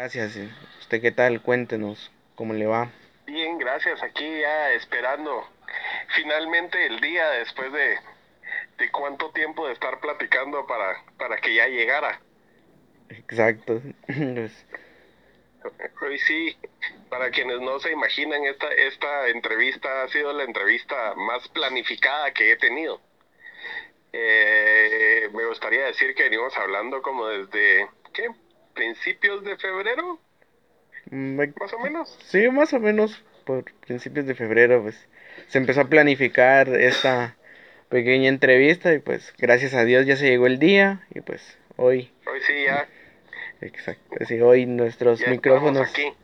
Gracias. ¿Usted qué tal? Cuéntenos cómo le va. Bien, gracias. Aquí ya esperando finalmente el día después de, de cuánto tiempo de estar platicando para, para que ya llegara. Exacto. Pues, Hoy sí, para quienes no se imaginan, esta, esta entrevista ha sido la entrevista más planificada que he tenido. Eh, me gustaría decir que venimos hablando como desde, ¿qué? ¿Principios de febrero? mm, Más o menos. Sí, más o menos por principios de febrero, pues se empezó a planificar esta pequeña entrevista y pues gracias a Dios ya se llegó el día y pues hoy, Hoy sí ya, exacto, sí, hoy nuestros ya micrófonos, aquí.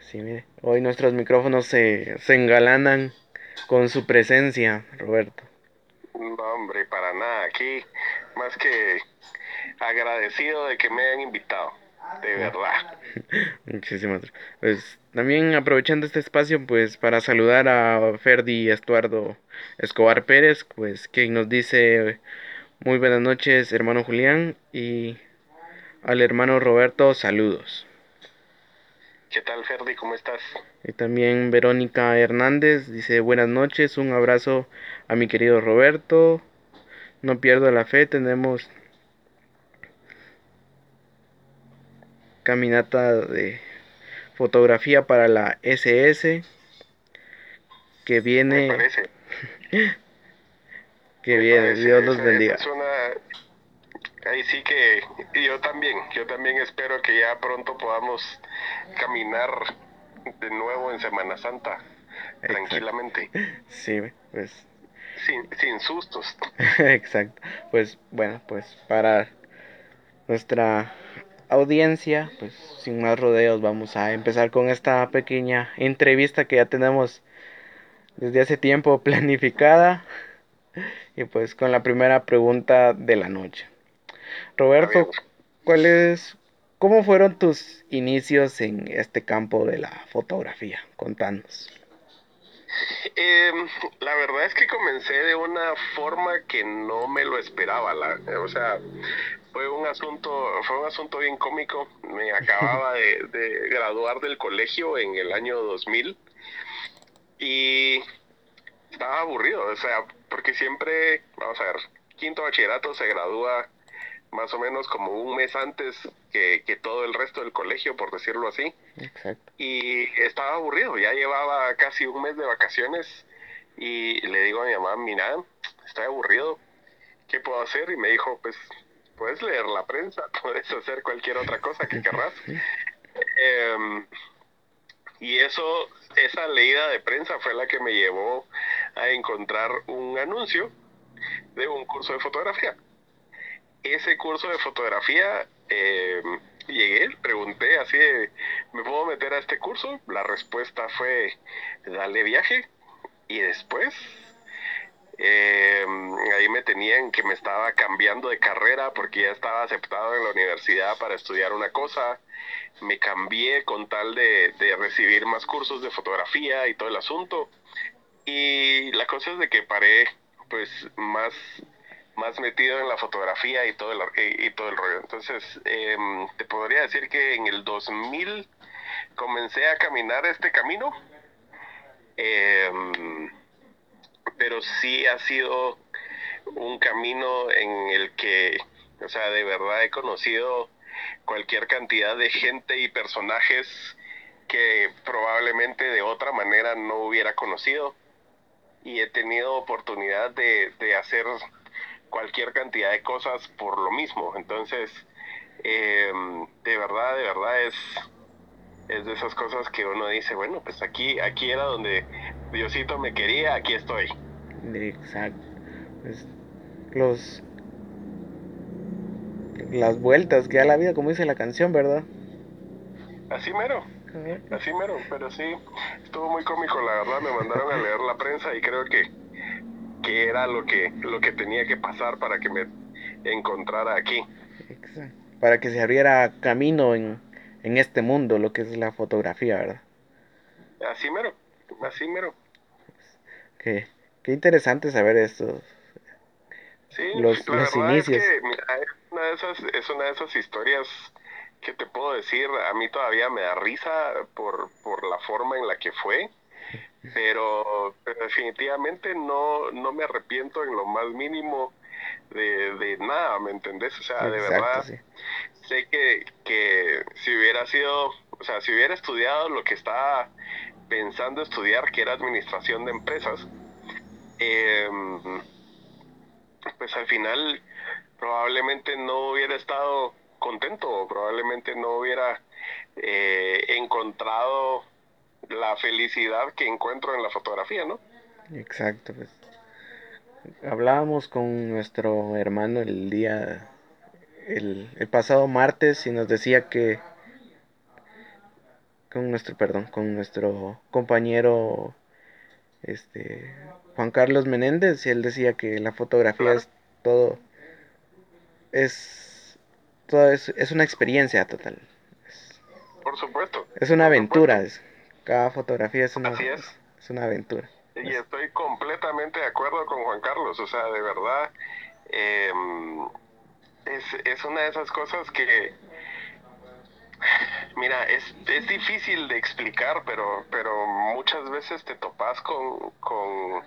sí, mire, hoy nuestros micrófonos se, se engalanan con su presencia, Roberto. No, hombre, para nada. Aquí, más que agradecido de que me hayan invitado. De verdad. Muchísimas gracias. Pues también aprovechando este espacio, pues para saludar a Ferdi Estuardo Escobar Pérez, pues quien nos dice muy buenas noches, hermano Julián, y al hermano Roberto, saludos. ¿Qué tal, Ferdi? ¿Cómo estás? Y también Verónica Hernández dice buenas noches, un abrazo a mi querido Roberto. No pierdo la fe, tenemos caminata de fotografía para la SS que Me viene, parece. que me viene, parece. Dios los bendiga. es una- Ahí sí que yo también, yo también espero que ya pronto podamos caminar de nuevo en Semana Santa, tranquilamente, Sí, pues sin, sin sustos. Exacto. Pues bueno, pues para nuestra audiencia, pues sin más rodeos, vamos a empezar con esta pequeña entrevista que ya tenemos desde hace tiempo planificada. Y pues con la primera pregunta de la noche. Roberto, A ver. ¿cuál es, cómo fueron tus inicios en este campo de la fotografía? Contanos. Eh, la verdad es que comencé de una forma que no me lo esperaba, la, o sea, fue un asunto, fue un asunto bien cómico. Me acababa de, de graduar del colegio en el año 2000 y estaba aburrido, o sea, porque siempre, vamos a ver, quinto bachillerato se gradúa más o menos como un mes antes que, que todo el resto del colegio, por decirlo así Exacto. y estaba aburrido, ya llevaba casi un mes de vacaciones y le digo a mi mamá, mira, estoy aburrido, ¿qué puedo hacer? Y me dijo, pues puedes leer la prensa, puedes hacer cualquier otra cosa que querrás. Em, y eso, esa leída de prensa fue la que me llevó a encontrar un anuncio de un curso de fotografía. Ese curso de fotografía, eh, llegué, pregunté así ¿me puedo meter a este curso? La respuesta fue, dale viaje. Y después, eh, ahí me tenían que me estaba cambiando de carrera porque ya estaba aceptado en la universidad para estudiar una cosa. Me cambié con tal de, de recibir más cursos de fotografía y todo el asunto. Y la cosa es de que paré pues más más metido en la fotografía y todo el, y, y todo el rollo. Entonces, eh, te podría decir que en el 2000 comencé a caminar este camino, eh, pero sí ha sido un camino en el que, o sea, de verdad he conocido cualquier cantidad de gente y personajes que probablemente de otra manera no hubiera conocido y he tenido oportunidad de, de hacer cualquier cantidad de cosas por lo mismo. Entonces, eh, de verdad, de verdad es, es de esas cosas que uno dice, bueno, pues aquí, aquí era donde Diosito me quería, aquí estoy. Exacto. Pues, los las vueltas que da la vida, como dice la canción, ¿verdad? Así mero, así mero, pero sí, estuvo muy cómico, la verdad, me mandaron a leer la prensa y creo que, que era lo que, lo que tenía que pasar para que me encontrara aquí. Exacto. Para que se abriera camino en, en este mundo, lo que es la fotografía, ¿verdad? Así mero, así mero. Qué, qué interesante saber esto. Sí, Los- la los inicios. es que mira, es una de esas, es una de esas historias ¿qué te puedo decir? A mí todavía me da risa por, por la forma en la que fue, pero, definitivamente no, no me arrepiento en lo más mínimo de, de nada, ¿me entendés? O sea, de verdad, sé que, que si hubiera sido, o sea, si hubiera estudiado lo que estaba pensando estudiar, que era administración de empresas, eh, pues al final probablemente no hubiera estado contento o probablemente no hubiera eh, encontrado la felicidad que encuentro en la fotografía, ¿no? Exacto, pues. Hablábamos con nuestro hermano el día, el, el pasado martes y nos decía que, con nuestro, perdón, con nuestro compañero, este, Juan Carlos Menéndez, y él decía que la fotografía es todo, es, todo es, es una experiencia total. Por supuesto. Es una aventura. Es, cada fotografía es una, es. es una aventura. Y estoy completamente de acuerdo con Juan Carlos. O sea, de verdad, eh, es, es una de esas cosas que, Mira, es, es difícil de explicar, pero, pero muchas veces te topas con, con,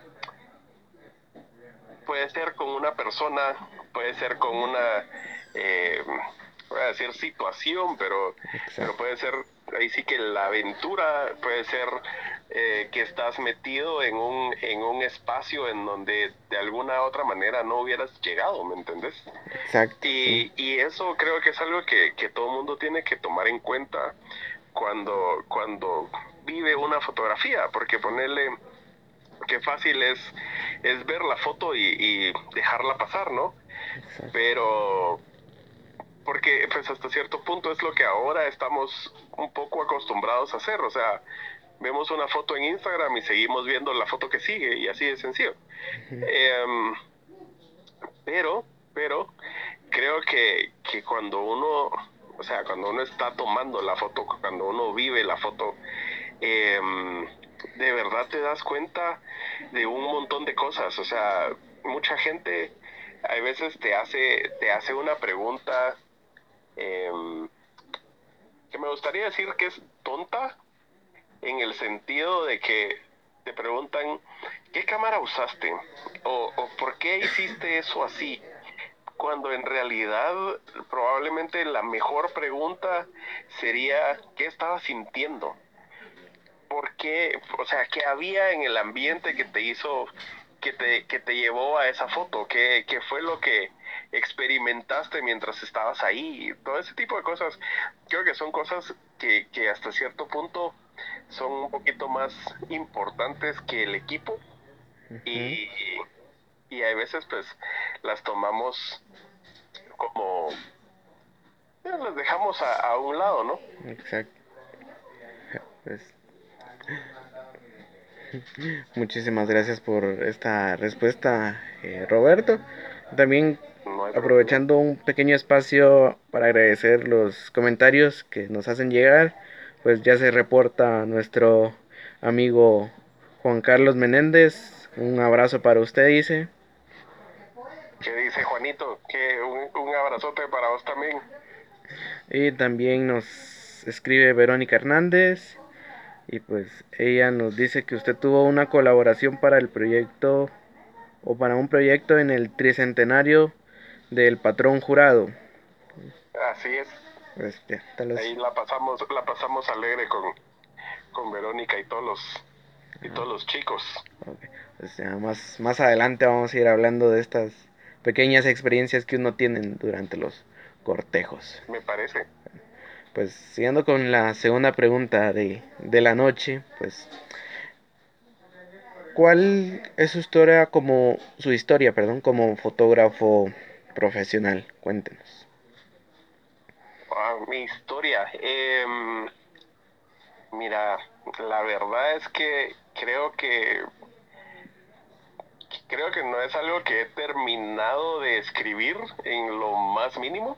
puede ser con una persona, puede ser con una, eh, voy a decir situación, pero, pero puede ser, ahí sí que la aventura puede ser eh, que estás metido en un, en un espacio en donde de alguna otra manera no hubieras llegado, ¿me entendés? Exacto. Y, y eso creo que es algo que, que todo el mundo tiene que tomar en cuenta cuando, cuando vive una fotografía, porque ponerle qué fácil es, es ver la foto y, y dejarla pasar, ¿no? Exacto. Pero porque pues hasta cierto punto es lo que ahora estamos un poco acostumbrados a hacer, o sea, vemos una foto en Instagram y seguimos viendo la foto que sigue y así de sencillo. eh, pero, pero creo que, que cuando uno, o sea, cuando uno está tomando la foto, cuando uno vive la foto, eh, de verdad te das cuenta de un montón de cosas. O sea, mucha gente a veces te hace, te hace una pregunta eh, que me gustaría decir que es tonta en el sentido de que te preguntan ¿qué cámara usaste? O, o ¿por qué hiciste eso así? Cuando en realidad probablemente la mejor pregunta sería ¿qué estabas sintiendo? ¿Por qué? O sea, ¿qué había en el ambiente que te hizo, que te, que te llevó a esa foto? ¿Qué, ¿Qué fue lo que experimentaste mientras estabas ahí? Todo ese tipo de cosas. Creo que son cosas que, que hasta cierto punto son un poquito más importantes que el equipo. Uh -huh. Y, y hay veces pues las tomamos como eh, las dejamos a, a, un lado, ¿no? Exacto. Pues, muchísimas gracias por esta respuesta, eh, Roberto. También no aprovechando un pequeño espacio para agradecer los comentarios que nos hacen llegar, pues ya se reporta nuestro amigo Juan Carlos Menéndez. Un abrazo para usted, dice. ¿Qué dice Juanito? Que un, un abrazote para vos también. Y también nos escribe Verónica Hernández. Y pues ella nos dice que usted tuvo una colaboración para el proyecto o para un proyecto en el tricentenario del patrón jurado. Así es. Ya, Ahí la pasamos, la pasamos alegre con, con Verónica y todos los y todos los chicos. Okay. Pues más, más adelante vamos a ir hablando de estas pequeñas experiencias que uno tiene durante los cortejos. Me parece. Pues siguiendo con la segunda pregunta de, de la noche, pues ¿cuál es su historia como su historia, perdón, como fotógrafo profesional? Cuéntenos. Ah, mi historia, eh, mira, la verdad es que creo que creo que no es algo que he terminado de escribir en lo más mínimo.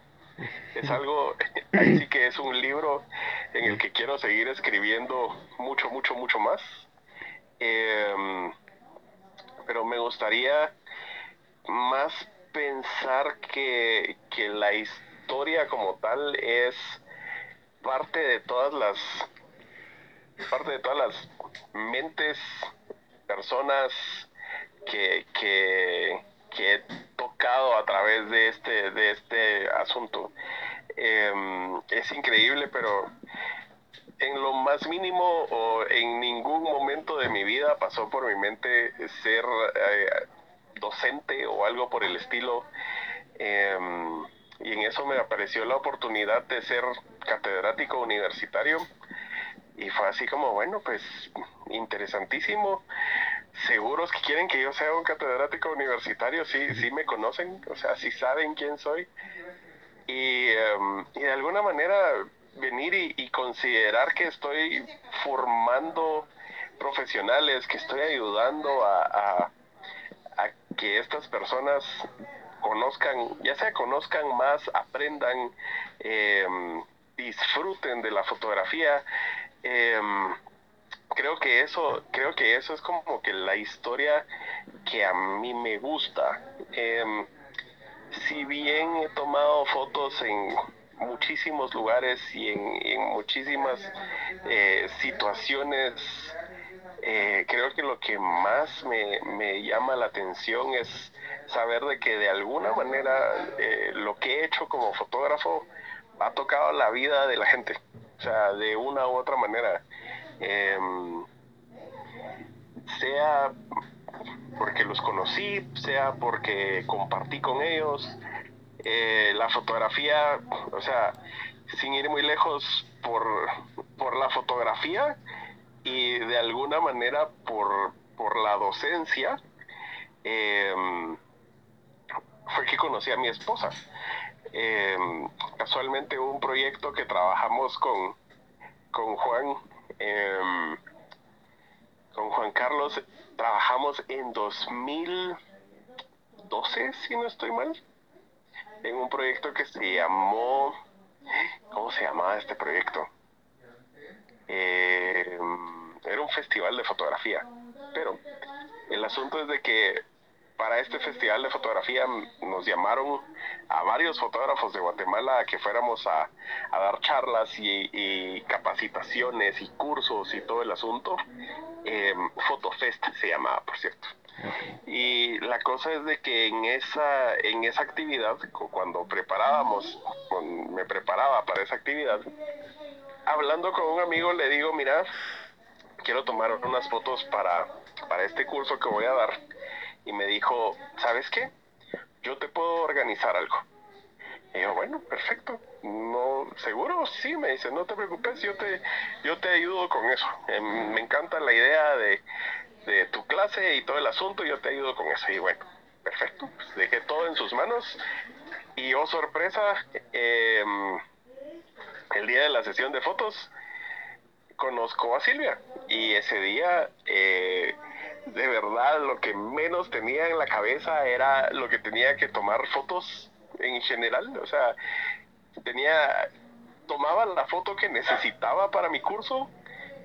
Es algo, ahí sí que es un libro en el que quiero seguir escribiendo mucho, mucho, mucho más. Eh, pero me gustaría más pensar que, que la historia como tal es parte de todas las parte de todas las mentes, personas que, que, he tocado a través de este, de este asunto. Em, es increíble, pero en lo más mínimo o en ningún momento de mi vida pasó por mi mente ser eh, docente o algo por el estilo. Em, y en eso me apareció la oportunidad de ser catedrático universitario. Y fue así como, bueno, pues interesantísimo. Seguros que quieren que yo sea un catedrático universitario, sí, sí me conocen, o sea, sí saben quién soy. Y, em, y de alguna manera venir y, considerar que estoy formando profesionales, que estoy ayudando a, que estas personas conozcan, ya sea conozcan más, aprendan, em, disfruten de la fotografía. Em, creo que eso, creo que eso es como que la historia que a mí me gusta. Em, si bien he tomado fotos en muchísimos lugares y en, muchísimas eh, situaciones. Eh, creo que lo que más me, llama la atención es saber de que de alguna manera eh, lo que he hecho como fotógrafo ha tocado la vida de la gente, o sea, de una u otra manera. Em, sea porque los conocí, sea porque compartí con ellos, eh, la fotografía, o sea, sin ir muy lejos por, por la fotografía y de alguna manera por, por la docencia, em, fue que conocí a mi esposa. Em, casualmente un proyecto que trabajamos con, con Juan, em, con Juan Carlos, trabajamos en 2012, si no estoy mal en un proyecto que se llamó, ¿cómo se llamaba este proyecto? Eh, era un festival de fotografía, pero el asunto es de que para este festival de fotografía nos llamaron a varios fotógrafos de Guatemala a que fuéramos a, dar charlas y, capacitaciones y cursos y todo el asunto. Eh, Fotofest se llamaba, por cierto. Y la cosa es de que en esa, en esa actividad, cuando preparábamos, me preparaba para esa actividad, hablando con un amigo le digo, mira, quiero tomar unas fotos para, para este curso que voy a dar. Y me dijo, ¿sabes qué? Yo te puedo organizar algo. Y yo, bueno, perfecto. No, seguro, sí, me dice, no te preocupes, yo te, yo te ayudo con eso. Em, me encanta la idea de, de tu clase y todo el asunto, yo te ayudo con eso. Y bueno, perfecto, pues dejé todo en sus manos. Y oh sorpresa, em, el día de la sesión de fotos, conozco a Silvia. Y ese día, eh, de verdad, lo que menos tenía en la cabeza era lo que tenía que tomar fotos en general. O sea, tenía, tomaba la foto que necesitaba para mi curso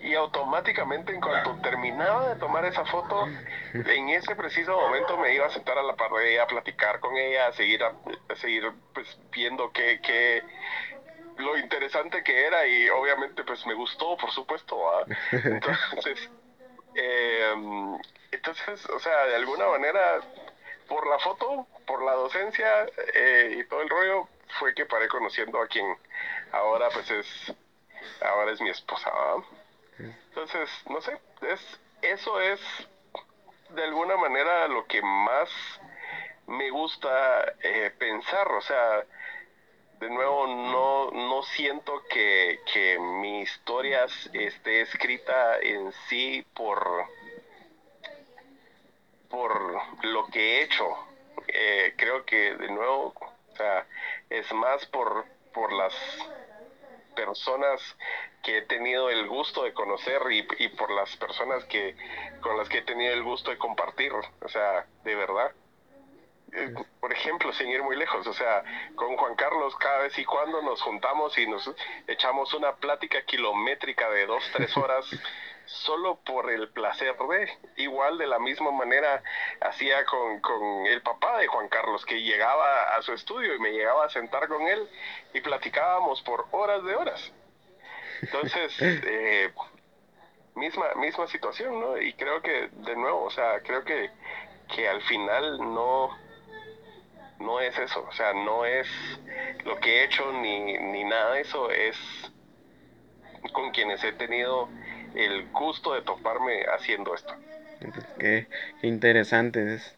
y automáticamente en cuanto terminaba de tomar esa foto, en ese preciso momento me iba a sentar a la par de ella, a platicar con ella, a seguir, a, seguir pues, viendo qué, qué, lo interesante que era y obviamente pues me gustó, por supuesto. Entonces, em, entonces, o sea, de alguna manera, por la foto, por la docencia eh, y todo el rollo, fue que paré conociendo a quien ahora pues es, ahora es mi esposa. Entonces, no sé, es, eso es de alguna manera lo que más me gusta eh, pensar, o sea, de nuevo no, no siento que, que mi historia esté escrita en sí por, por lo que he hecho. Eh, creo que de nuevo, o sea, es más por, por las personas que he tenido el gusto de conocer y, y, por las personas que con las que he tenido el gusto de compartir, o sea, de verdad. Eh, por ejemplo, sin ir muy lejos, o sea, con Juan Carlos cada vez y cuando nos juntamos y nos echamos una plática kilométrica de dos, tres horas solo por el placer de, igual de la misma manera hacía con, con el papá de Juan Carlos, que llegaba a su estudio y me llegaba a sentar con él y platicábamos por horas de horas Entonces, eh, misma, misma situación, ¿no? Y creo que, de nuevo, o sea, creo que, que al final no, no es eso, o sea, no es lo que he hecho ni, ni nada de eso, es con quienes he tenido el gusto de toparme haciendo esto. Qué, qué interesante es,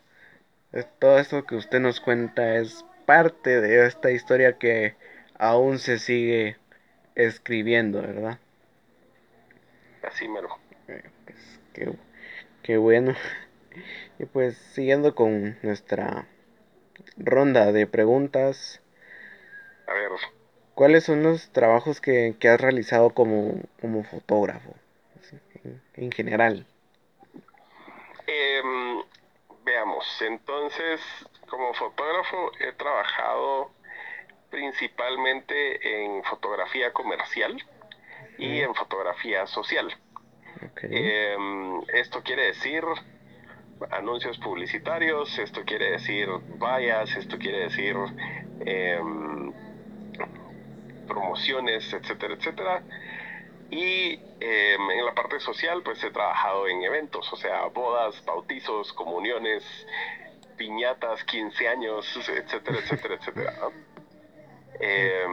es, todo esto que usted nos cuenta es parte de esta historia que aún se sigue escribiendo, ¿verdad? Así mero. Eh, pues, qué, qué bueno. Y pues siguiendo con nuestra ronda de preguntas. A ver. ¿Cuáles son los trabajos que, que has realizado como, como fotógrafo? En, en, general. Eh, veamos, entonces, como fotógrafo he trabajado principalmente en fotografía comercial y en fotografía social. Okay. Eh, esto quiere decir anuncios publicitarios, esto quiere decir vallas, esto quiere decir eh, promociones, etcétera, etcétera. Y eh, en la parte social, pues he trabajado en eventos, o sea, bodas, bautizos, comuniones, piñatas, 15 años, etcétera, etcétera, etcétera. Eh,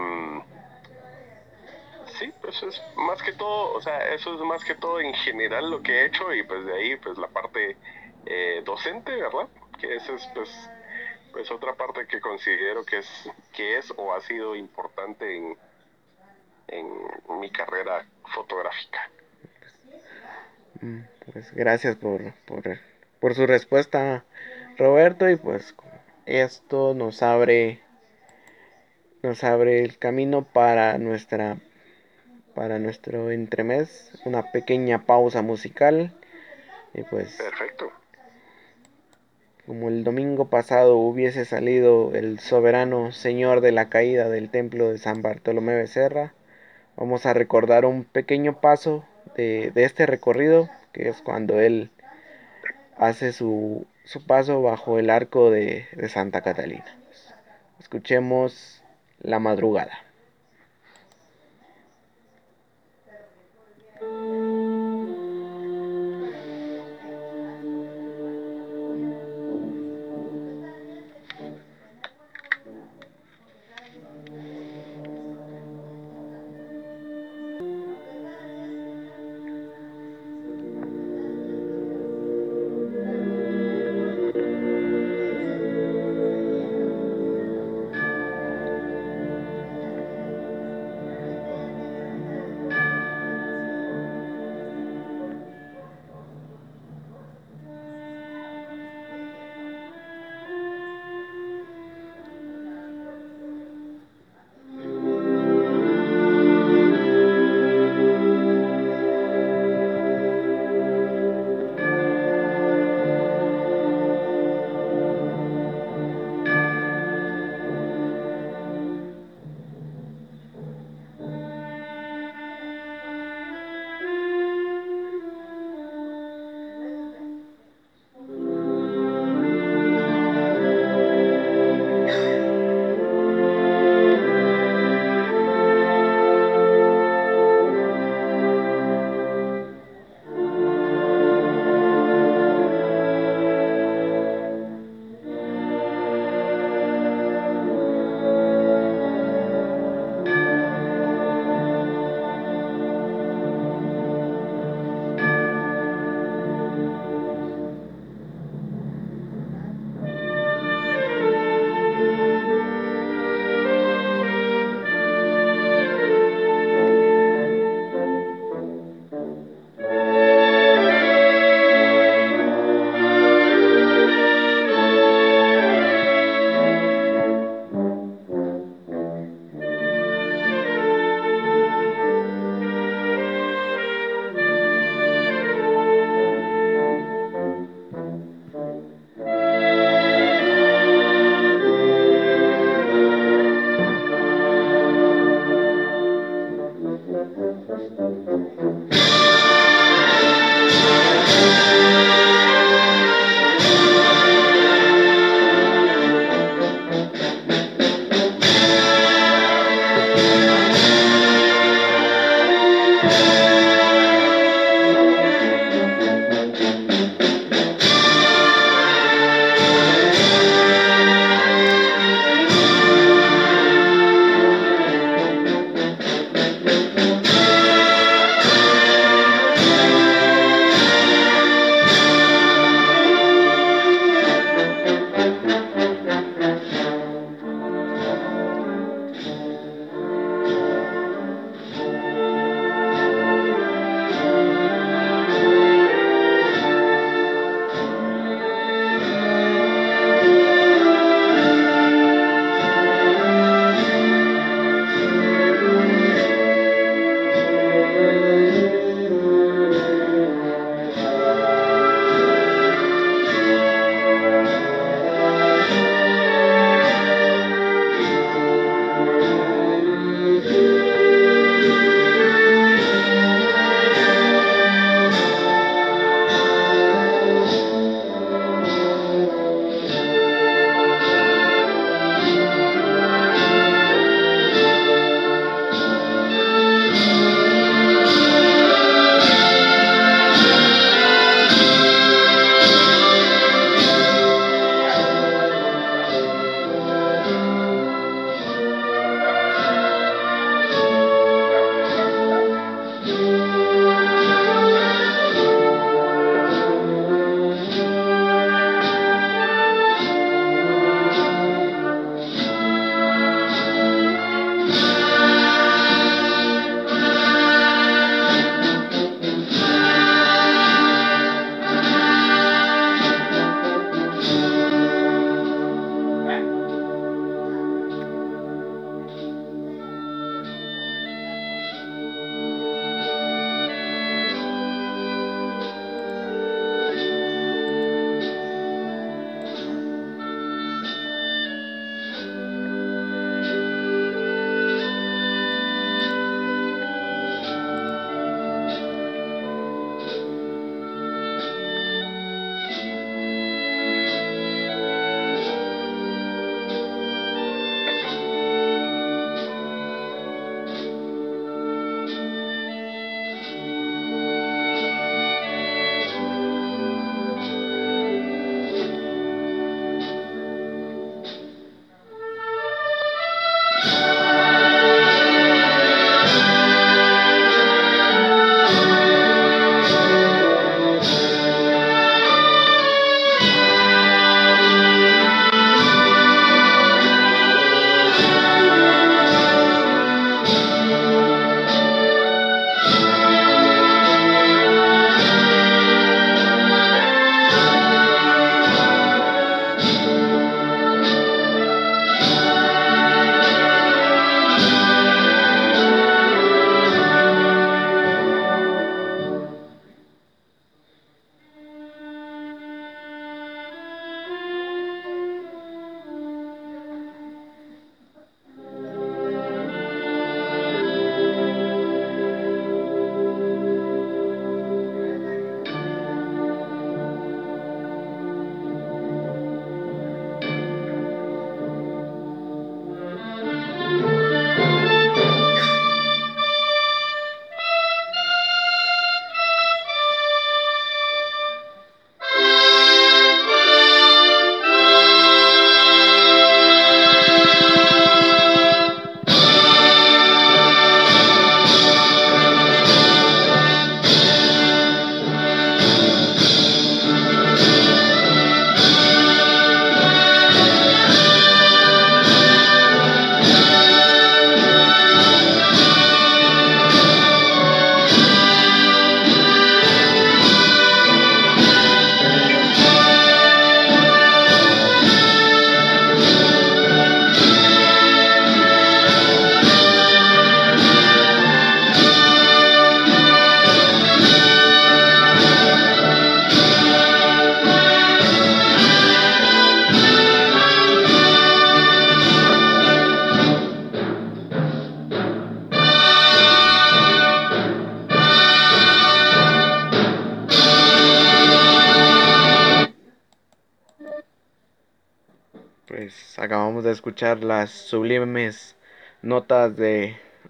sí, pues es más que todo, o sea, eso es más que todo en general lo que he hecho y pues de ahí, pues la parte eh, docente, ¿verdad? Que esa es pues, pues otra parte que considero que es, que es o ha sido importante en, en mi carrera fotográfica. Pues gracias por, por, por su respuesta, Roberto, y pues esto nos abre nos abre el camino para nuestra para nuestro entremés, una pequeña pausa musical y pues perfecto como el domingo pasado hubiese salido el soberano señor de la caída del templo de San Bartolomé Becerra vamos a recordar un pequeño paso de, de este recorrido que es cuando él hace su, su paso bajo el arco de, de Santa Catalina escuchemos la madrugada.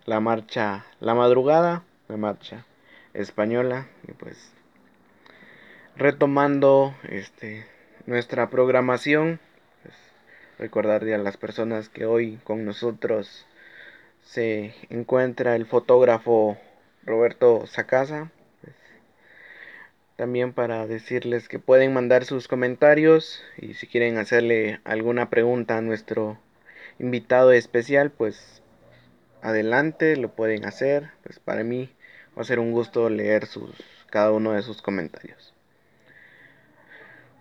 La marcha La Madrugada, la marcha española. Y pues retomando este nuestra programación pues, recordarle a las personas que hoy con nosotros se encuentra el fotógrafo Roberto Sacasa pues, también para decirles que pueden mandar sus comentarios y si quieren hacerle alguna pregunta a nuestro invitado especial pues adelante lo pueden hacer pues para mí va a ser un gusto leer sus cada uno de sus comentarios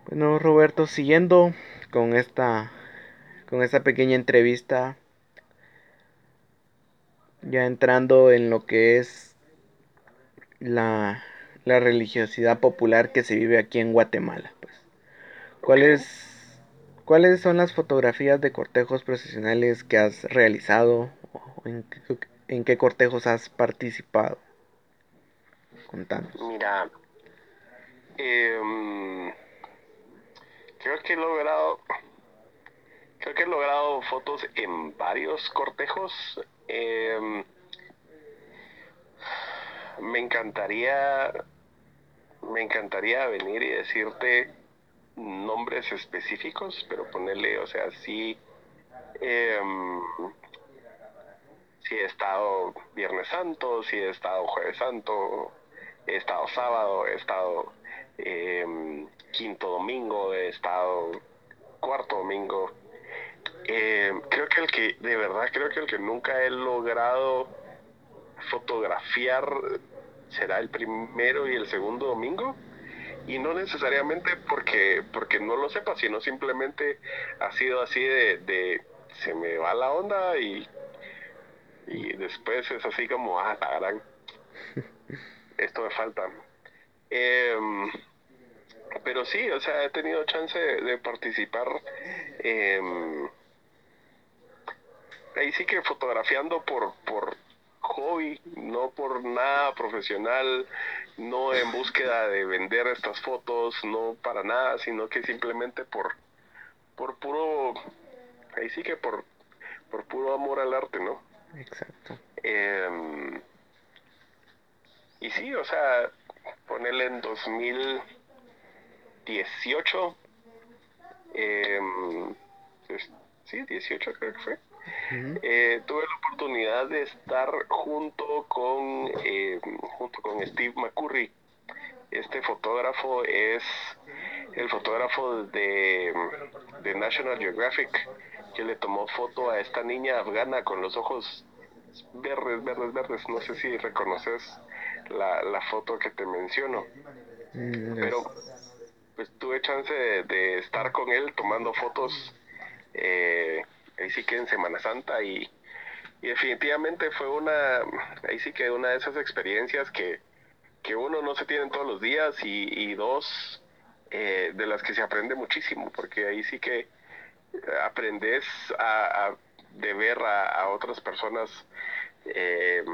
bueno, Roberto, siguiendo con esta con esta pequeña entrevista ya entrando en lo que es la, la religiosidad popular que se vive aquí en Guatemala, pues. ¿Cuáles cuáles son las fotografías de cortejos profesionales que has realizado en, en qué cortejos has participado? Contanos. Mira, eh, creo que he logrado creo que he logrado fotos en varios cortejos em, me encantaría me encantaría venir y decirte nombres específicos pero ponerle o sea sí em, si he estado Viernes Santo, si he estado Jueves Santo, he estado sábado, he estado eh, quinto domingo, he estado cuarto domingo. Eh, creo que el que, de verdad, creo que el que nunca he logrado fotografiar será el primero y el segundo domingo. Y no necesariamente porque, porque no lo sepa, sino simplemente ha sido así de, de se me va la onda y, y después es así como, ah, esto me falta. Eh, pero sí, o sea, he tenido chance de, participar. Em, ahí sí que fotografiando por, por hobby, no por nada profesional, no en búsqueda de vender estas fotos, no para nada, sino que simplemente por, por puro, ahí sí que por, por puro amor al arte, ¿no? Exacto. Em, y sí, o sea, ponerle en 2000 18. Em, sí, 18 creo que fue. Eh, tuve la oportunidad de estar junto con, em, junto con Steve McCurry. Este fotógrafo es el fotógrafo de, de National Geographic que le tomó foto a esta niña afgana con los ojos verdes, verdes, verdes. No sé si reconoces la, la foto que te menciono. Mm, Pero pues tuve chance de, estar con él tomando fotos eh, ahí sí que en Semana Santa y, definitivamente fue una ahí sí que una de esas experiencias que, que uno no se tiene todos los días y, dos eh, de las que se aprende muchísimo porque ahí sí que aprendes a, de ver a, otras personas eh,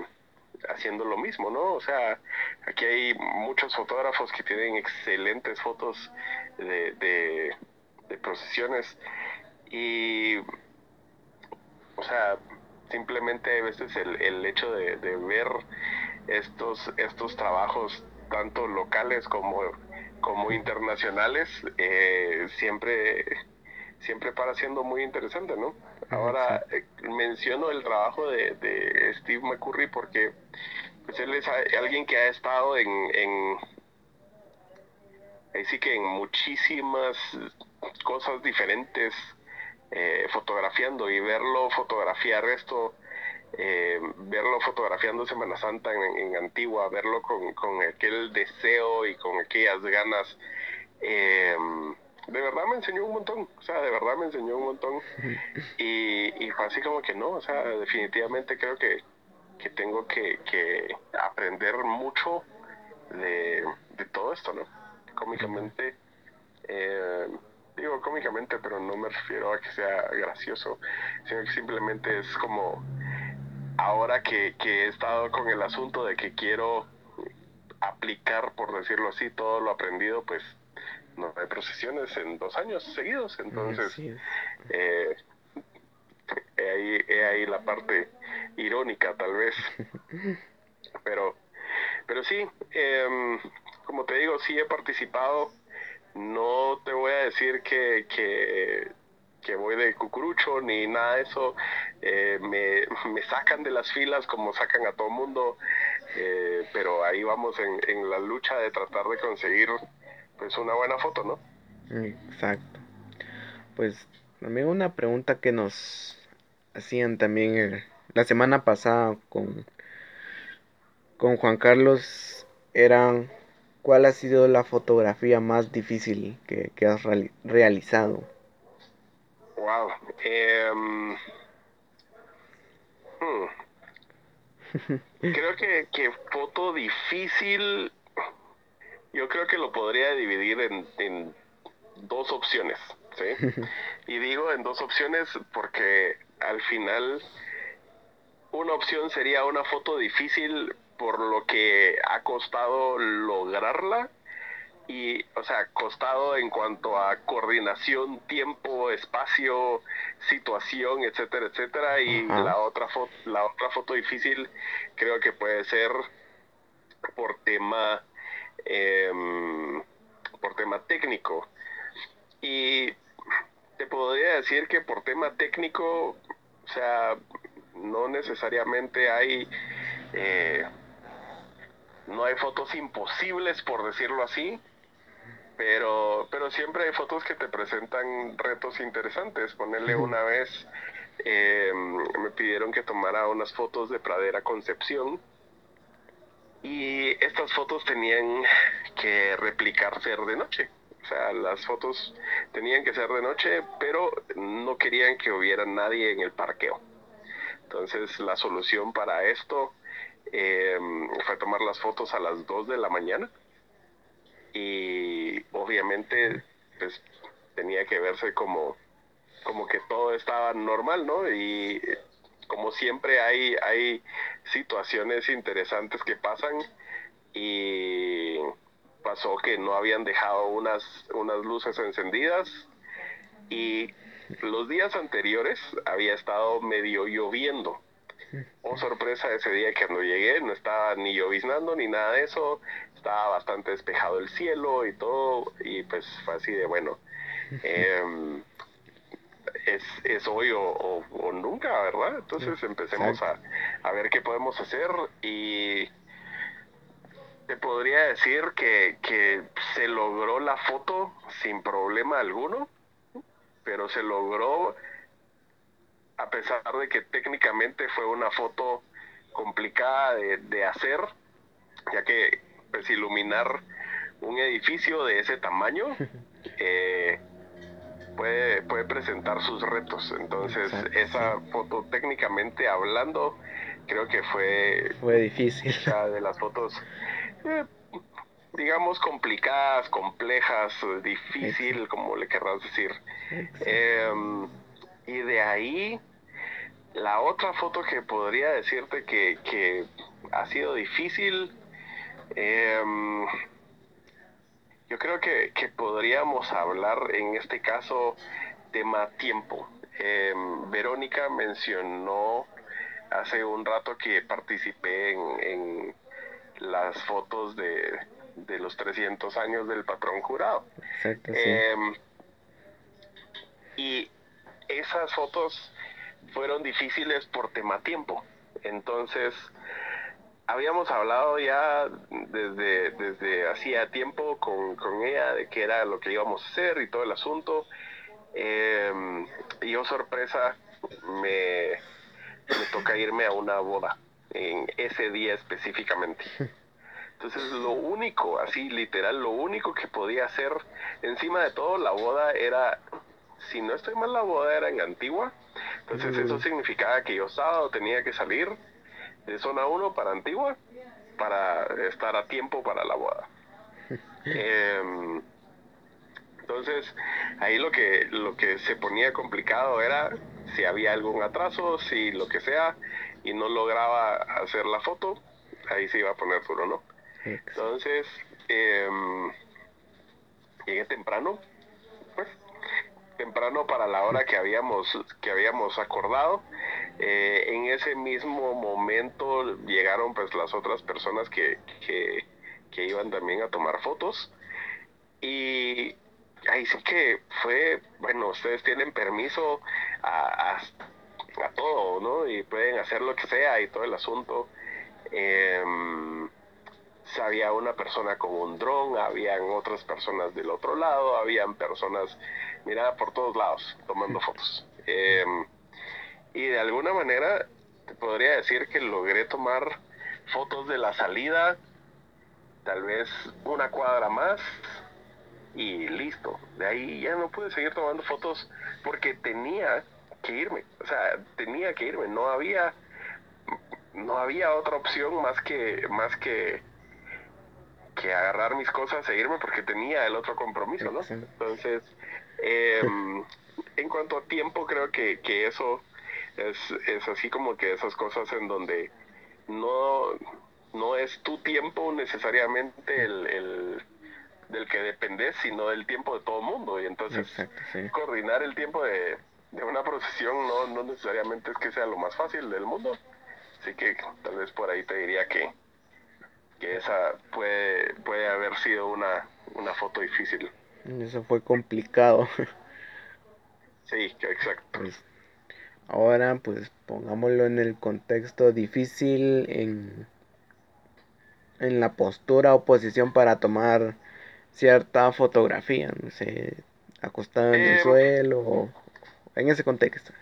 haciendo lo mismo, ¿no? O sea, aquí hay muchos fotógrafos que tienen excelentes fotos de, de, procesiones y, o sea, simplemente a veces el, el hecho de, ver estos, estos trabajos, tanto locales como, como internacionales, eh, siempre siempre para siendo muy interesante, ¿no? Ahora eh, menciono el trabajo de, de, Steve McCurry porque pues él es alguien que ha estado en, en ahí sí que en muchísimas cosas diferentes eh, fotografiando y verlo fotografiar esto eh, verlo fotografiando Semana Santa en, en Antigua verlo con, con, aquel deseo y con aquellas ganas eh, de verdad me enseñó un montón, o sea, de verdad me enseñó un montón. Y, y fue así como que no, o sea, definitivamente creo que, que tengo que, que aprender mucho de, de, todo esto, ¿no? Cómicamente, eh, digo cómicamente, pero no me refiero a que sea gracioso, sino que simplemente es como ahora que, que he estado con el asunto de que quiero aplicar, por decirlo así, todo lo aprendido, pues no hay procesiones en dos años seguidos, entonces eh, he, ahí, ahí la parte irónica tal vez, pero pero sí, em, como te digo, sí he participado. No te voy a decir que, que, voy de cucurucho ni nada de eso. Eh, me, me, sacan de las filas como sacan a todo mundo, eh, pero ahí vamos en, en la lucha de tratar de conseguir pues una buena foto, ¿no? Exacto. Pues también una pregunta que nos hacían también la semana pasada con, con Juan Carlos eran cuál ha sido la fotografía más difícil que, has realizado. Wow. Em, hmm. creo que, que foto difícil yo creo que lo podría dividir en, dos opciones, ¿sí? y digo en dos opciones porque al final una opción sería una foto difícil por lo que ha costado lograrla y, o sea, costado en cuanto a coordinación, tiempo, espacio, situación, etcétera, etcétera. Y la otra foto, la otra foto difícil creo que puede ser por tema Em, por tema técnico. Y te podría decir que por tema técnico, o sea, no necesariamente hay, eh, no hay fotos imposibles, por decirlo así, pero, pero siempre hay fotos que te presentan retos interesantes. Ponerle una vez, em, me pidieron que tomara unas fotos de Pradera Concepción y estas fotos tenían que replicar ser de noche. O sea, las fotos tenían que ser de noche, pero no querían que hubiera nadie en el parqueo. Entonces la solución para esto em, fue tomar las fotos a las 2 de la mañana y obviamente pues tenía que verse como, como que todo estaba normal, ¿no? Y como siempre hay, hay situaciones interesantes que pasan y pasó que no habían dejado unas, unas luces encendidas y los días anteriores había estado medio lloviendo. Oh, sorpresa ese día que cuando llegué no estaba ni lloviznando ni nada de eso, estaba bastante despejado el cielo y todo, y pues fue así de bueno. Eh, es, es hoy o, nunca, ¿verdad? Entonces empecemos a, a, ver qué podemos hacer y te podría decir que, que se logró la foto sin problema alguno, pero se logró a pesar de que técnicamente fue una foto complicada de, de hacer, ya que pues iluminar un edificio de ese tamaño eh, puede, puede presentar sus retos. Entonces, esa foto técnicamente hablando, creo que fue... Fue difícil. de las fotos, eh, digamos, complicadas, complejas, difícil, como le querrás decir. Em, y de ahí, la otra foto que podría decirte que, que ha sido difícil, eh, yo creo que, podríamos hablar en este caso tema tiempo. Em, Verónica mencionó hace un rato que participé en, las fotos de, los 300 años del patrón jurado. Exacto, em, y esas fotos fueron difíciles por tema tiempo. Entonces, habíamos hablado ya desde, desde hacía tiempo con, ella de qué era lo que íbamos a hacer y todo el asunto. Em, y yo sorpresa me, me toca irme a una boda en ese día específicamente. Entonces lo único, así literal, lo único que podía hacer encima de todo la boda era, si no estoy mal, la boda era en Antigua. Entonces eso significaba que yo sábado tenía que salir de zona 1 para Antigua para estar a tiempo para la boda. Em, entonces, ahí lo que, lo que se ponía complicado era si había algún atraso, si lo que sea, y no lograba hacer la foto, ahí se iba a poner duro, ¿no? Entonces, em, llegué temprano, pues, temprano para la hora que habíamos, que habíamos acordado, Eh, en ese mismo momento llegaron pues las otras personas que, que, que iban también a tomar fotos y ahí sí que fue, bueno, ustedes tienen permiso a, a, todo, ¿no? Y pueden hacer lo que sea y todo el asunto. Eh, había una persona con un dron, habían otras personas del otro lado, habían personas, mira, por todos lados, tomando fotos. Em, y de alguna manera te podría decir que logré tomar fotos de la salida, tal vez una cuadra más, y listo. De ahí ya no pude seguir tomando fotos porque tenía que irme. O sea, tenía que irme. No había, no había otra opción más que, más que, que agarrar mis cosas e irme porque tenía el otro compromiso, ¿no? Entonces, em, en cuanto a tiempo, creo que, que eso es, es así como que esas cosas en donde no, no es tu tiempo necesariamente el del que dependes, sino del tiempo de todo el mundo. Y entonces coordinar el tiempo de, una procesión no, no necesariamente es que sea lo más fácil del mundo. Así que tal vez por ahí te diría que, que esa puede, puede haber sido una, una foto difícil. Eso fue complicado. Sí, exacto. Pues, ahora pues pongámoslo en el contexto difícil en, en la postura o posición para tomar cierta fotografía, no sé, acostada en el eh, suelo, en ese contexto.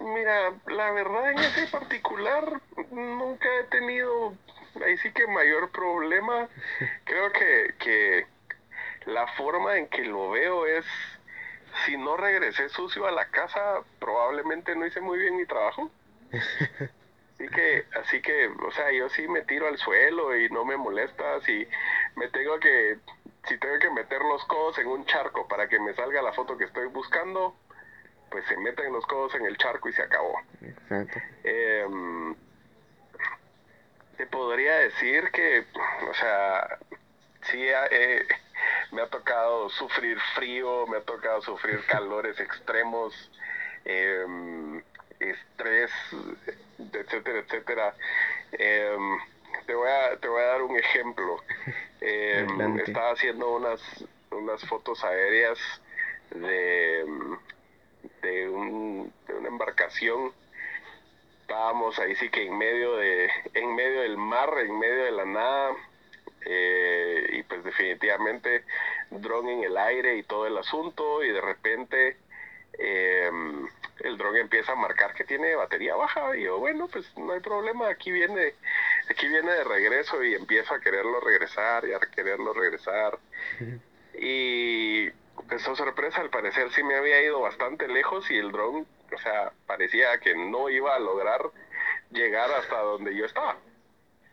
Mira, la verdad en ese particular nunca he tenido ahí sí que mayor problema. Creo que, que la forma en que lo veo es, si no regresé sucio a la casa, probablemente no hice muy bien mi trabajo. Así que, así que, o sea, yo sí me tiro al suelo y no me molesta. Si me tengo que si tengo que meter los codos en un charco para que me salga la foto que estoy buscando, pues se meten los codos en el charco y se acabó. Exacto. Em, te podría decir que, o sea, sí eh, me ha tocado sufrir frío, me ha tocado sufrir calores extremos, em, estrés, etcétera, etcétera. Em, te voy a, te voy a dar un ejemplo. Eh, estaba haciendo unas, unas fotos aéreas de, de, un, de una embarcación. Estábamos ahí sí que en medio de, en medio del mar, en medio de la nada. Eh, y pues definitivamente dron en el aire y todo el asunto y de repente eh, el dron empieza a marcar que tiene batería baja y yo bueno pues no hay problema aquí viene aquí viene de regreso y empiezo a quererlo regresar y a quererlo regresar. Y pues oh, sorpresa, al parecer sí me había ido bastante lejos y el dron, o sea, parecía que no iba a lograr llegar hasta donde yo estaba.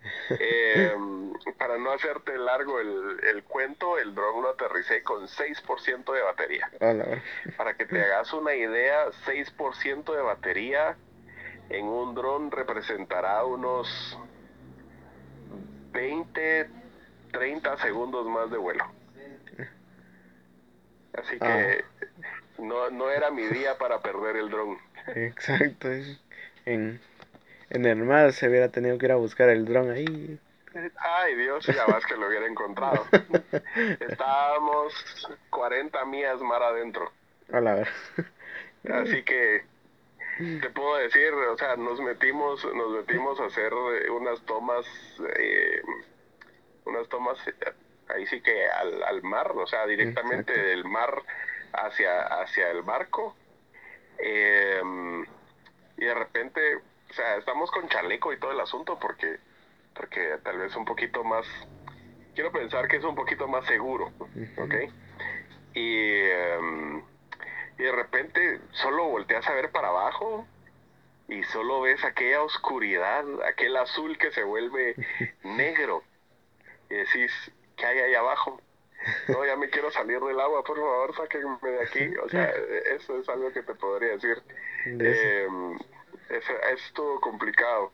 Em, para no hacerte largo el, el, cuento, el dron lo aterricé con 6% de batería. Para que te hagas una idea, 6% de batería en un dron representará unos 20, 30 segundos más de vuelo. Así que ah. no, no era mi día para perder el dron. Exacto. En, en el mar se hubiera tenido que ir a buscar el dron ahí. Ay Dios, ya más que lo hubiera encontrado. Estábamos 40 millas mar adentro. A la vez. Así que te puedo decir, o sea, nos metimos, nos metimos a hacer eh, unas tomas, eh, unas tomas eh, ahí sí que al, al mar, o sea, directamente del mar hacia, hacia el barco. y de repente, o sea, estamos con chaleco y todo el asunto porque, porque tal vez un poquito más, quiero pensar que es un poquito más seguro, ¿ok? Y em, y de repente solo volteas a ver para abajo y solo ves aquella oscuridad, aquel azul que se vuelve negro. Y decís, ¿qué hay ahí abajo? No, ya me quiero salir del agua, por favor, sáquenme de aquí. O sea, eso es algo que te podría decir. Eh, es, todo complicado.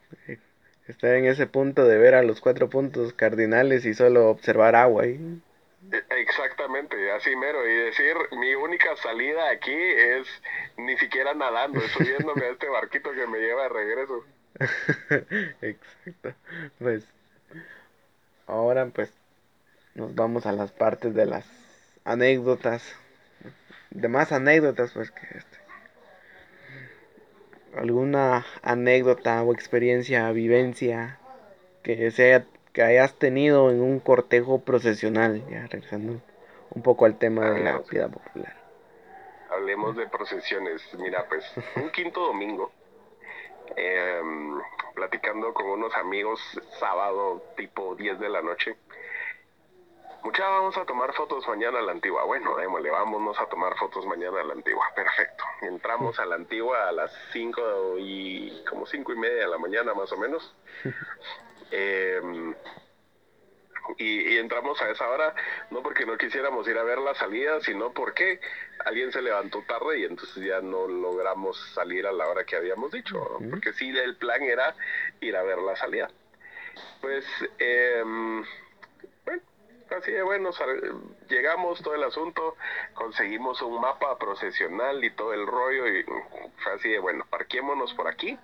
Estar en ese punto de ver a los cuatro puntos cardinales y solo observar agua ahí. E, exactamente, así mero. Y decir, mi única salida aquí es ni siquiera nadando, subiéndome a este barquito que me lleva de regreso. Exacto. Pues ahora pues nos vamos a las partes de las anécdotas. De más anécdotas pues que este. ¿Alguna anécdota o experiencia, vivencia que sea que hayas tenido en un cortejo procesional? Ya regresando un poco al tema de la vida popular. Hablemos de procesiones. Mira, pues un quinto domingo eh, platicando con unos amigos sábado tipo 10 de la noche. Mucha, vamos a tomar fotos mañana a la antigua. Bueno, démosle, vámonos a tomar fotos mañana a la antigua. Perfecto. Entramos a la antigua a las 5 y como 5 y media de la mañana más o menos. Eh, y, entramos a esa hora, no porque no quisiéramos ir a ver la salida, sino porque alguien se levantó tarde y entonces ya no logramos salir a la hora que habíamos dicho, porque sí, el plan era ir a ver la salida. Pues, em, bueno, así de bueno, llegamos todo el asunto, conseguimos un mapa procesional y todo el rollo y fue así de bueno, parquémonos por aquí,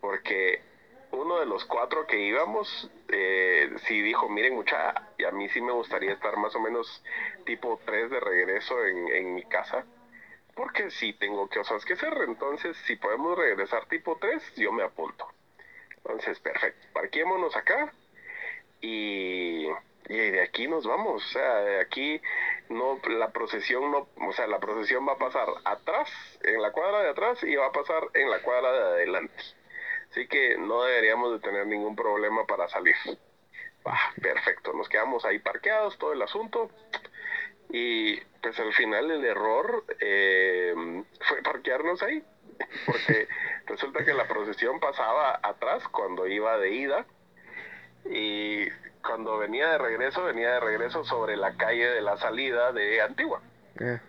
porque uno de los cuatro que íbamos, eh, sí dijo, miren mucha, y a mí sí me gustaría estar más o menos tipo tres de regreso en, en mi casa, porque sí tengo cosas que hacer, entonces si podemos regresar tipo tres, yo me apunto. Entonces, perfecto, parquémonos acá y, y de aquí nos vamos, o sea, de aquí no la procesión no, o sea, la procesión va a pasar atrás, en la cuadra de atrás y va a pasar en la cuadra de adelante. Así que no deberíamos de tener ningún problema para salir. perfecto, nos quedamos ahí parqueados, todo el asunto. Y pues al final el error eh, fue parquearnos ahí, porque resulta que la procesión pasaba atrás cuando iba de ida y cuando venía de regreso, venía de regreso sobre la calle de la salida de Antigua. Ah.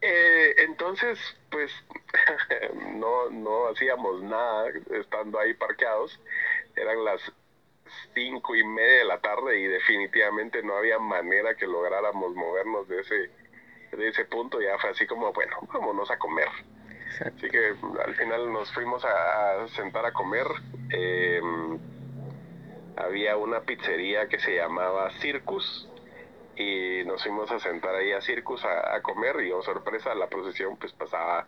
Eh, entonces, pues no, no hacíamos nada estando ahí parqueados. Eran las cinco y media de la tarde y definitivamente no había manera que lográramos movernos de ese, de ese punto. Ya fue así como, bueno, vámonos a comer. Así que al final nos fuimos a, sentar a comer. Eh, había una pizzería que se llamaba Circus y nos fuimos a sentar ahí a Circus a, comer y oh sorpresa la procesión pues pasaba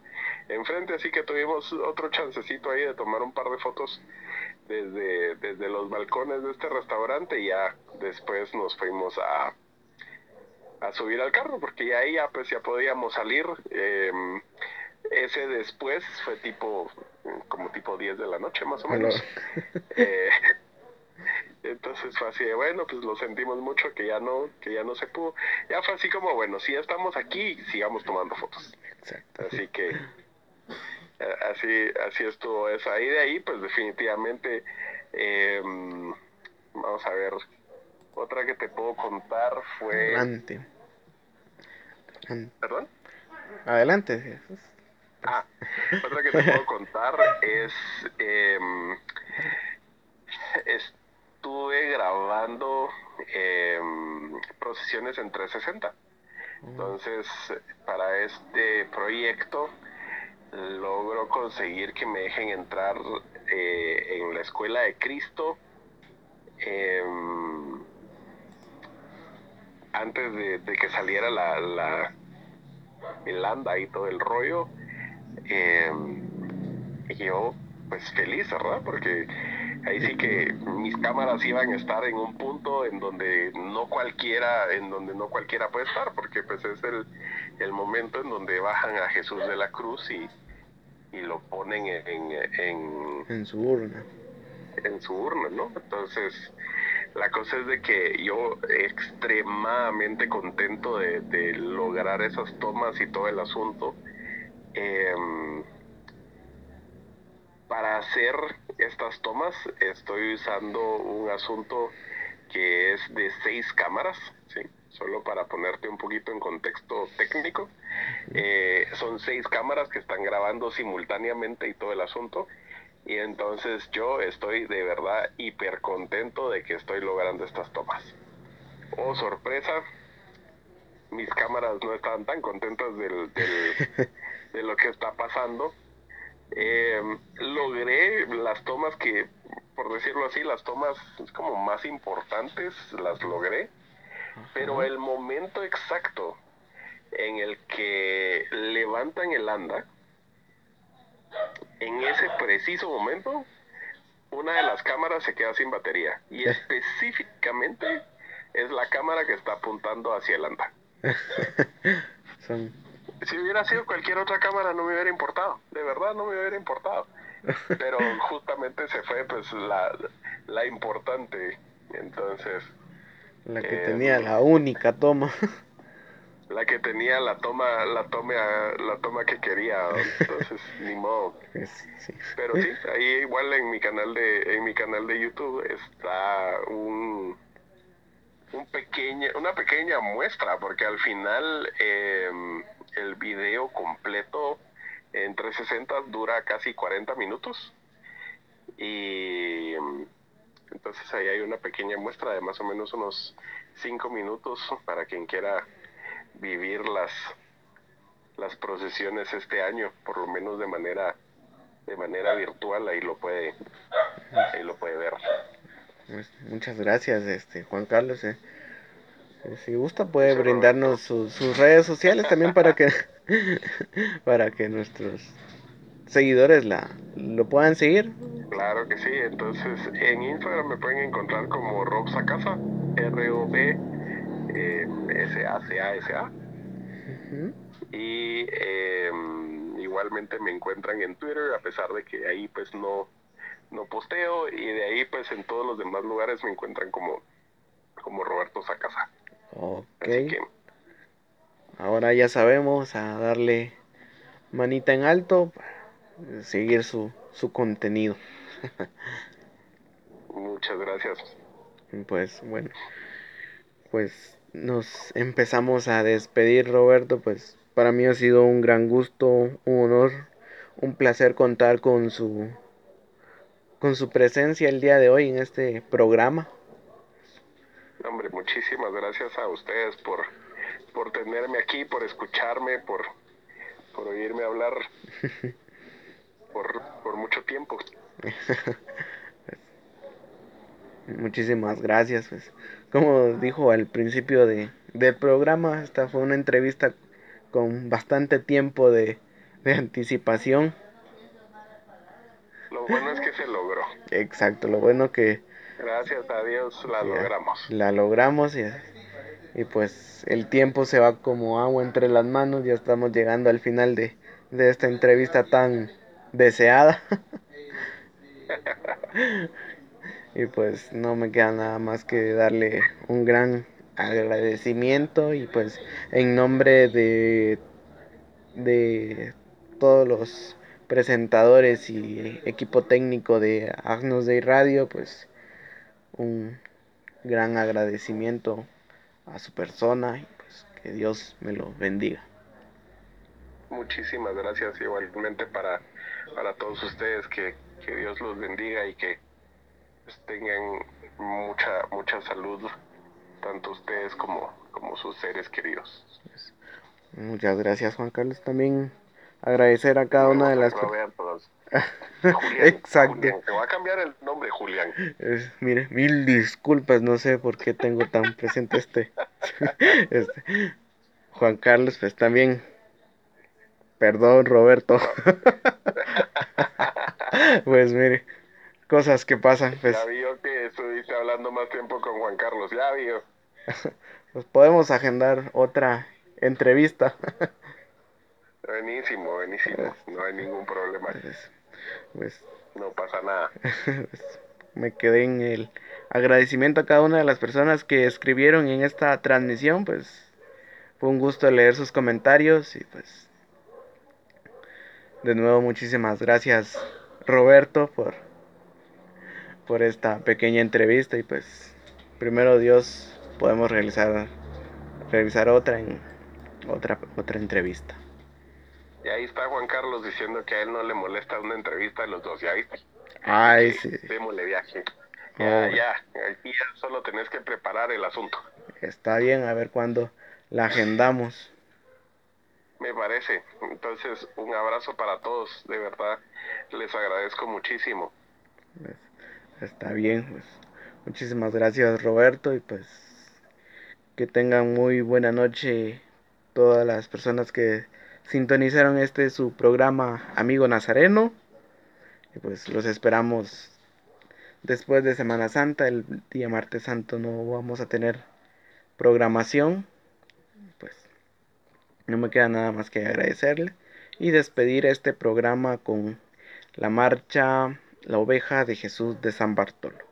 enfrente así que tuvimos otro chancecito ahí de tomar un par de fotos desde, desde los balcones de este restaurante y ya después nos fuimos a, a subir al carro porque ya ahí ya pues ya podíamos salir em, ese después fue tipo como tipo 10 de la noche más o menos. Eh, entonces fue así de, bueno, pues lo sentimos mucho que ya no, que ya no se pudo. Ya fue así como, bueno, si ya estamos aquí, sigamos tomando fotos. Así que así, así estuvo esa. Y de ahí, pues definitivamente, em, vamos a ver, otra que te puedo contar fue... Adelante. ¿Perdón? Adelante. Ah, otra que te puedo contar es... Eh, es estuve grabando em, procesiones en 360. Entonces, para este proyecto logro conseguir que me dejen entrar eh, en la escuela de Cristo em, antes de, que saliera la, la Milanda y todo el rollo. Em, y yo, pues feliz, ¿verdad? Porque ahí sí que mis cámaras iban a estar en un punto en donde no cualquiera, en donde no cualquiera puede estar, porque pues es el, el momento en donde bajan a Jesús de la cruz y, y lo ponen en, en, en su urna. En su urna, ¿no? Entonces, la cosa es de que yo extremadamente contento de, de lograr esas tomas y todo el asunto. Eh, para hacer estas tomas estoy usando un asunto que es de seis cámaras, ¿sí? solo para ponerte un poquito en contexto técnico. Eh, son seis cámaras que están grabando simultáneamente y todo el asunto. Y entonces yo estoy de verdad hiper contento de que estoy logrando estas tomas. oh sorpresa, mis cámaras no estaban tan contentas del, de lo que está pasando. Eh, logré las tomas que, por decirlo así, las tomas como más importantes, las logré, pero el momento exacto en el que levantan el anda, en ese preciso momento, una de las cámaras se queda sin batería. Y específicamente es la cámara que está apuntando hacia el anda. Si hubiera sido cualquier otra cámara no me hubiera importado, de verdad no me hubiera importado. Pero justamente se fue pues la, la importante, entonces... La que tenía eh, la única toma. La que tenía la toma, la toma, la toma que quería, entonces ni modo. Pero sí, ahí igual en mi canal de, en mi canal de YouTube está un un pequeña, una pequeña muestra, porque al final em, el video completo en 360 dura casi 40 minutos. Y entonces ahí hay una pequeña muestra de más o menos unos 5 minutos para quien quiera vivir las, las procesiones este año, por lo menos de manera de manera virtual, ahí lo puede ahí lo puede ver. Pues, muchas gracias, este Juan Carlos. Eh. Si gusta puede brindarnos sus redes sociales también para que para que nuestros seguidores la lo puedan seguir. Claro que sí, entonces en Instagram me pueden encontrar como Rob Sacasa, R O B eh, S A C A S A. Y em, igualmente me encuentran en Twitter a pesar de que ahí pues no no posteo y de ahí pues en todos los demás lugares me encuentran como como Roberto Sacasa. Ok. Ahora ya sabemos a darle manita en alto para seguir su, su contenido. Muchas gracias. Pues bueno, pues nos empezamos a despedir Roberto, pues para mí ha sido un gran gusto, un honor, un placer contar con su con su presencia el día de hoy en este programa. Hombre, muchísimas gracias a ustedes por, por tenerme aquí, por escucharme, por, por oírme hablar por, por mucho tiempo. Muchísimas gracias. Pues. Como dijo al principio de, del programa, esta fue una entrevista con bastante tiempo de, de anticipación. Lo bueno es que se logró. Exacto, lo bueno que... Gracias a Dios la logramos. La logramos y, y pues el tiempo se va como agua entre las manos, ya estamos llegando al final de, de esta entrevista tan deseada. y pues no me queda nada más que darle un gran agradecimiento y pues en nombre de de todos los presentadores y equipo técnico de Agnos Day Radio, pues un gran agradecimiento a su persona y pues que Dios me lo bendiga. Muchísimas gracias igualmente para, para todos ustedes, que, que Dios los bendiga y que pues, tengan mucha, mucha salud, tanto ustedes como, como sus seres queridos. Muchas gracias Juan Carlos. También agradecer a cada una de las Exacto. te va a cambiar el nombre, Julián. mire, mil disculpas, no sé por qué tengo tan presente este. este. Juan Carlos, pues también. Perdón, Roberto. pues mire, cosas que pasan. Pues. Ya vio que estuviste hablando más tiempo con Juan Carlos, ya vio. pues podemos agendar otra entrevista. buenísimo, buenísimo. No hay ningún problema. Pues, pues no pasa nada. Pues, me quedé en el agradecimiento a cada una de las personas que escribieron en esta transmisión, pues fue un gusto leer sus comentarios y pues de nuevo muchísimas gracias Roberto por por esta pequeña entrevista y pues primero Dios podemos realizar realizar otra en otra otra entrevista. Y ahí está Juan Carlos diciendo que a él no le molesta una entrevista de los dos, ¿ya viste? Ay, sí. Démosle viaje. Ya, ya, aquí ya solo tenés que preparar el asunto. Está bien, a ver cuándo la agendamos. Me parece. Entonces, un abrazo para todos, de verdad. Les agradezco muchísimo. Pues, está bien, pues. Muchísimas gracias, Roberto, y pues que tengan muy buena noche todas las personas que sintonizaron este su programa Amigo Nazareno. Y pues los esperamos después de Semana Santa, el día martes santo no vamos a tener programación. Pues no me queda nada más que agradecerle y despedir este programa con la marcha La oveja de Jesús de San Bartolo.